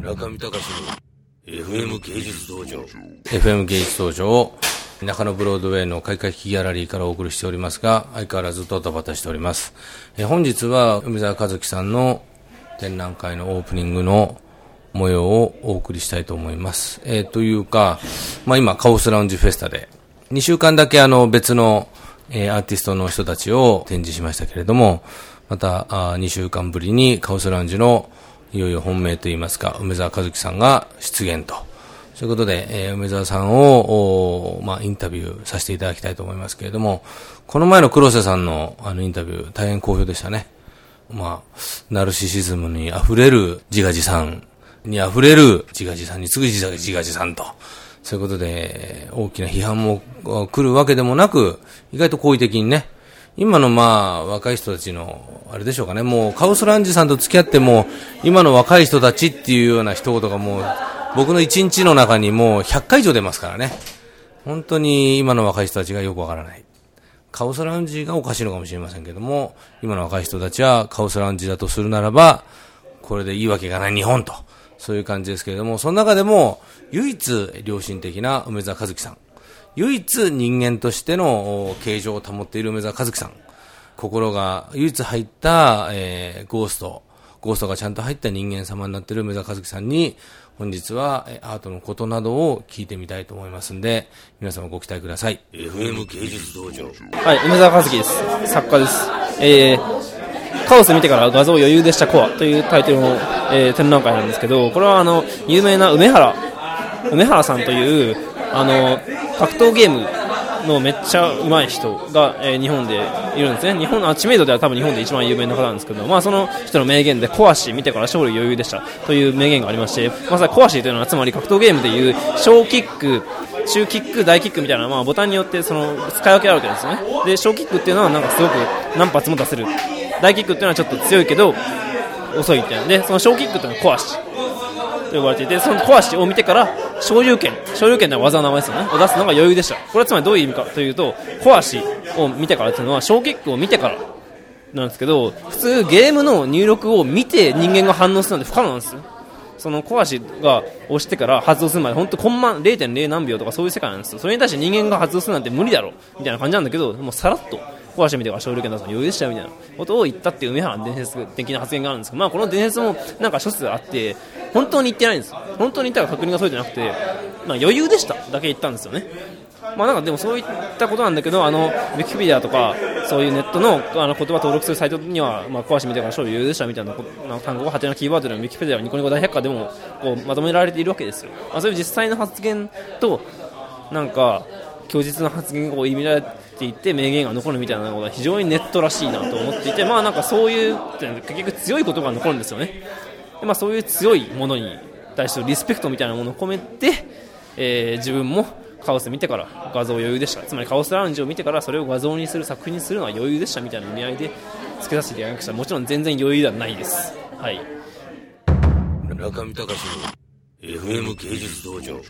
中見隆の FM 芸術道場 FM 芸術道場を中野ブロードウェイの開会式ギャラリーからお送りしておりますが、相変わらずドタバタしております。え本日は梅沢和樹さんの展覧会のオープニングの模様をお送りしたいと思います。えーというか、まあ今、カオスラウンジフェスタで、2週間だけあの別の、えーアーティストの人たちを展示しましたけれども、またあ2週間ぶりにカオスラウンジのいよいよ本命といいますか、梅沢和樹さんが出現と。そういうことで、えー梅沢さんを、まあ、インタビューさせていただきたいと思いますけれども、この前の黒瀬さんのあのインタビュー、大変好評でしたね。まあ、ナルシシズムに溢れる自画自賛に溢れる自画自賛に次ぐ自画自賛と。そういうことで、大きな批判も来るわけでもなく、意外と好意的にね、今のまあ、若い人たちの、あれでしょうかね、もうカオスランジさんと付き合っても、今の若い人たちっていうような一言がもう、僕の一日の中にもう100回以上出ますからね。本当に今の若い人たちがよくわからない。カオスラウンジがおかしいのかもしれませんけども、今の若い人たちはカオスラウンジだとするならば、これでいいわけがない日本と、そういう感じですけれども、その中でも、唯一良心的な梅沢和樹さん。唯一人間としてのお形状を保っている梅沢和樹さん。心が唯一入った、えーゴースト、ゴーストがちゃんと入った人間様になっている梅沢和樹さんに、本日はえーアートのことなどを聞いてみたいと思いますんで、皆様ご期待ください。FM 芸術道場はい、梅沢和樹です。作家です。えー、カオス見てから画像余裕でしたコアというタイトルの、えー展覧会なんですけど、これはあの、有名な梅原、梅原さんという、あの、格闘ゲームのめっちゃ上手い人が、えー日本でいるんですね。日本、あ知名度では多分日本で一番有名な方なんですけど、まあその人の名言で、コアシ見てから勝利余裕でしたという名言がありまして、まさにコアシというのはつまり格闘ゲームでいう小キック、中キック、大キックみたいな、まあ、ボタンによってその使い分けられてるんですね。で、小キックっていうのはなんかすごく何発も出せる。大キックっていうのはちょっと強いけど、遅いっていうので、その小キックっていうのはコアシと呼ばれていて、そのコアシを見てから、昇竜拳、昇竜拳の技の名前ですよね、を出すのが余裕でした。これはつまりどういう意味かというと、コアシを見てからっていうのは、小キックを見てからなんですけど、普通ゲームの入力を見て人間が反応するなんて不可能なんですよ。その小足が押してから発動するまで本当コンマ0.0何秒とかそういう世界なんですよそれに対して人間が発動するなんて無理だろみたいな感じなんだけどもうさらっと小足見てから勝利権出すの余裕でしたよみたいなことを言ったっていう梅原の伝説的な発言があるんですけど、まあ、この伝説もなんか諸説あって本当に言ってないんです本当に言ったら確認が取れてなくて、まあ、余裕でした。だけ言ったんですよね。まあ、なんかでもそういったことなんだけどあのウィキペディアとかそういうネットのあの言葉登録するサイトには、まあ、小足見てから勝利余裕でしたみたいなな単語がハテナキーワードでのウィキペディアニコニコ大百科でもこうまとめられているわけですよ、まあ、そういう実際の発言となんか供述の発言がこう入れられていて名言が残るみたいなことは非常にネットらしいなと思っていてまあなんかそういう結局強い言葉が残るんですよね。で、まあ、そういう強いものに対するリスペクトみたいなものを込めて、えー自分もカオス見てから画像余裕でした。つまりカオスラウンジを見てからそれを画像にする作品にするのは余裕でした。みたいな意味合いで付けさせていただきました。もちろん全然余裕ではないです。はい。中見隆の FM 芸術道場。